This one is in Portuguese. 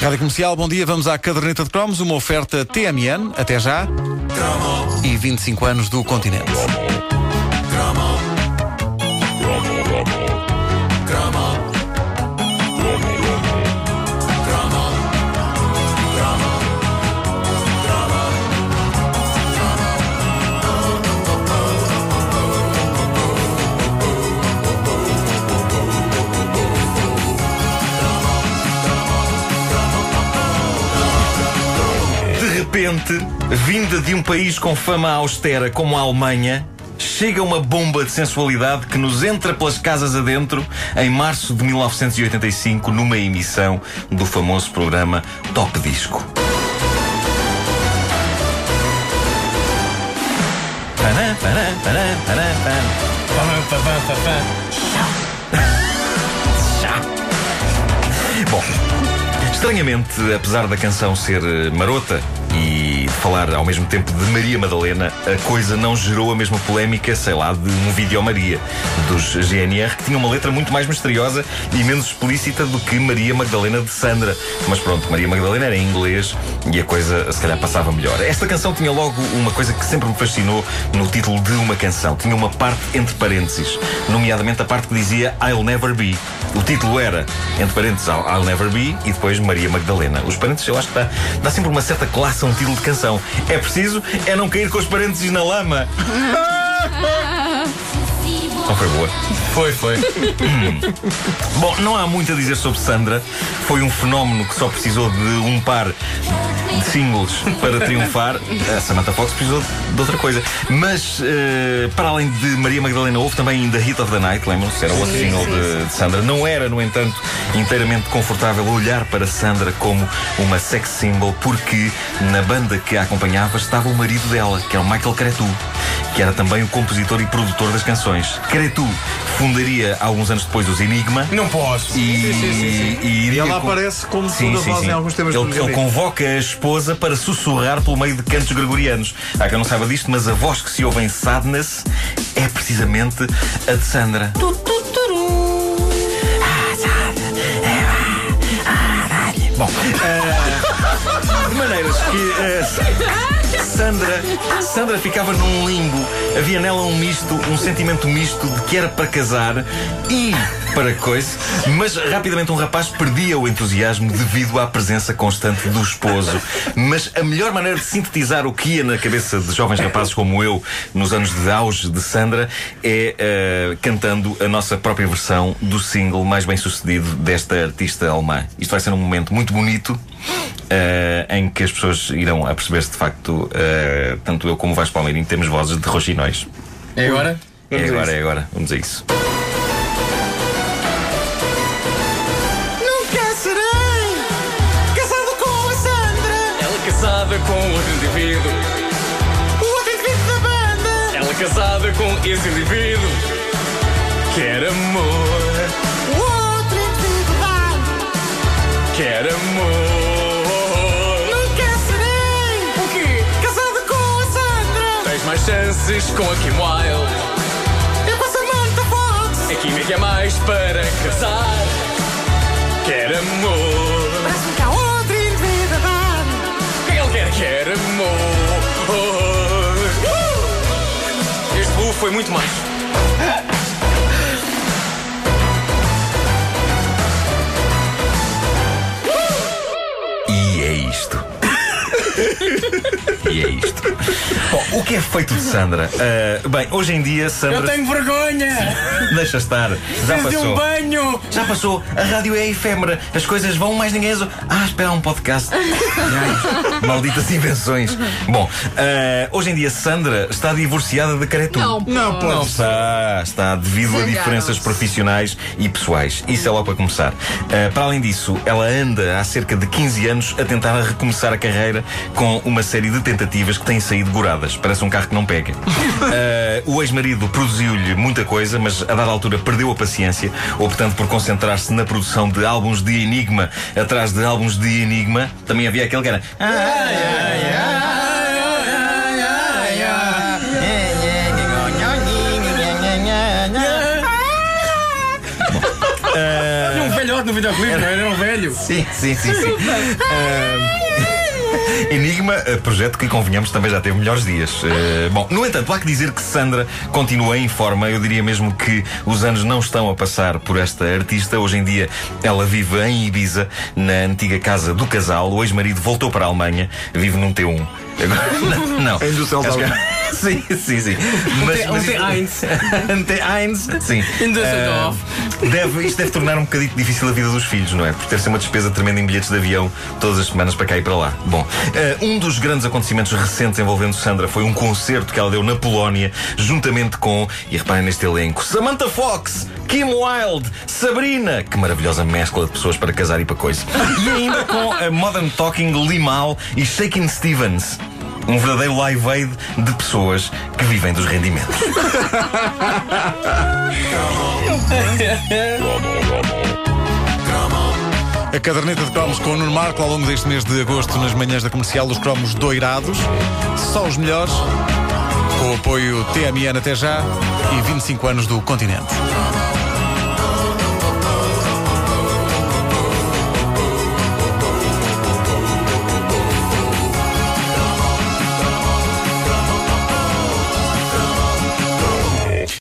Rádio Comercial, bom dia. Vamos à caderneta de cromos, uma oferta TMN, até já. E 25 anos do continente. Repente, vinda de um país com fama austera como a Alemanha, chega uma bomba de sensualidade que nos entra pelas casas adentro em março de 1985, numa emissão do famoso programa Top Disco. Bom, estranhamente, apesar da canção ser eh, marota e falar ao mesmo tempo de Maria Madalena, a coisa não gerou a mesma polémica, sei lá, de um vídeo Maria dos GNR, que tinha uma letra muito mais misteriosa e menos explícita do que Maria Magdalena de Sandra. Mas pronto, Maria Magdalena era em inglês e a coisa se calhar passava melhor. Esta canção tinha logo uma coisa que sempre me fascinou no título de uma canção. Tinha uma parte entre parênteses, nomeadamente a parte que dizia I'll Never Be. O título era, entre parênteses, I'll Never Be e depois Maria Magdalena. Os parênteses eu acho que dá, dá sempre uma certa classe a um título de canção. É preciso é não cair com os parênteses na lama. Não foi boa. Foi, foi. Bom, não há muito a dizer sobre Sandra. Foi um fenómeno que só precisou de um par de singles para triunfar. A Samantha Fox precisou de outra coisa. Mas, eh, para além de Maria Magdalena, houve também The Hit of the Night, lembram-se? Era o outro single de, de Sandra. Não era, no entanto, inteiramente confortável olhar para Sandra como uma sex symbol, porque na banda que a acompanhava estava o marido dela, que era o Michael Cretu, que era também o compositor e produtor das canções. Cretu fundaria, alguns anos depois, os Enigma. Não posso. E, E iria ela com- aparece como Sim, segunda sim, voz sim. em alguns temas do ele, ele convoca a esposa para sussurrar pelo meio de cantos gregorianos. Há quem não saiba disto, mas a voz que se ouve em Sadness é precisamente a de Sandra. Bom, eh, de maneiras que eh, Sandra, Sandra ficava num limbo. Havia nela um misto, um sentimento misto de que era para casar e para coisa, mas rapidamente um rapaz perdia o entusiasmo devido à presença constante do esposo. Mas a melhor maneira de sintetizar o que ia na cabeça de jovens rapazes como eu nos anos de auge de Sandra é eh, cantando a nossa própria versão do single mais bem sucedido desta artista alemã. Isto vai ser um momento muito bonito. Eh, em que as pessoas irão a perceber-se de facto, eh, tanto eu como o Vasco Palmeirinho temos vozes de roxinóis. É agora? É agora, é agora. Vamos a isso. Nunca serei casado com a Sandra, Ela casada com outro indivíduo. o outro indivíduo da banda. Ela casada com esse indivíduo. Mais chances com a Kim Wilde. Eu com a Samantha Fox. A química é mais para casar. Quer amor. Parece-me que há outro indivíduo da banda. O que ele quer? Quer amor. Este bolo foi muito mais. E é isto. e é isto. Bom, o que é feito de Sandra? Ah, bem, hoje em dia, Sandra. Eu tenho vergonha! Deixa estar. Já Preciso de um passou. banho! Já passou. A rádio é efêmera. As coisas vão mais ninguém. as- Ah, espera, um podcast. Ai, malditas invenções. Bom, ah, hoje em dia, Sandra está divorciada de Caretu. Não, Não pode. Não está, está devido a diferenças profissionais e pessoais. Isso é logo para começar. Uh, para além disso, ela anda há cerca de 15 anos a tentar recomeçar a carreira com uma série de tentativas que têm saído Parece um carro que não pega. Uh, o ex-marido produziu-lhe muita coisa, mas a dada altura perdeu a paciência, optando por concentrar-se na produção de álbuns de Enigma atrás de álbuns de Enigma. Também havia aquele que era. Ai. E um velhote no videoclipe, era? Era um velho. Sim, sim, sim. sim. Ah, Enigma, eh, projeto que convenhamos também já teve melhores dias. Eh, bom, no entanto, há que dizer que Sandra continua em forma. Eu diria mesmo que os anos não estão a passar por esta artista. Hoje em dia ela vive em Ibiza, na antiga casa do casal. O ex-marido voltou para a Alemanha, vive num T1. Agora, não, não. Que- Sim, sim, sim. Mas, Um T1. Um T1, sim. Em Düsseldorf. Ah, deve, isto deve tornar um bocadinho difícil a vida dos filhos, não é? Por ter sido uma despesa tremenda em bilhetes de avião todas as semanas para cá e para lá. Bom, ah, um dos grandes acontecimentos recentes envolvendo Sandra foi um concerto que ela deu na Polónia, juntamente com, e reparem neste elenco, Samantha Fox, Kim Wilde, Sabrina, que maravilhosa mescla de pessoas para casar e para coisa. E ainda com a Modern Talking Limal e Shakin' Stevens. Um verdadeiro live aid de pessoas que vivem dos rendimentos. A caderneta de cromos com o Nuno Marco ao longo deste mês de agosto nas manhãs da comercial, os cromos doirados. Só os melhores. Com o apoio TMN até já e 25 anos do continente.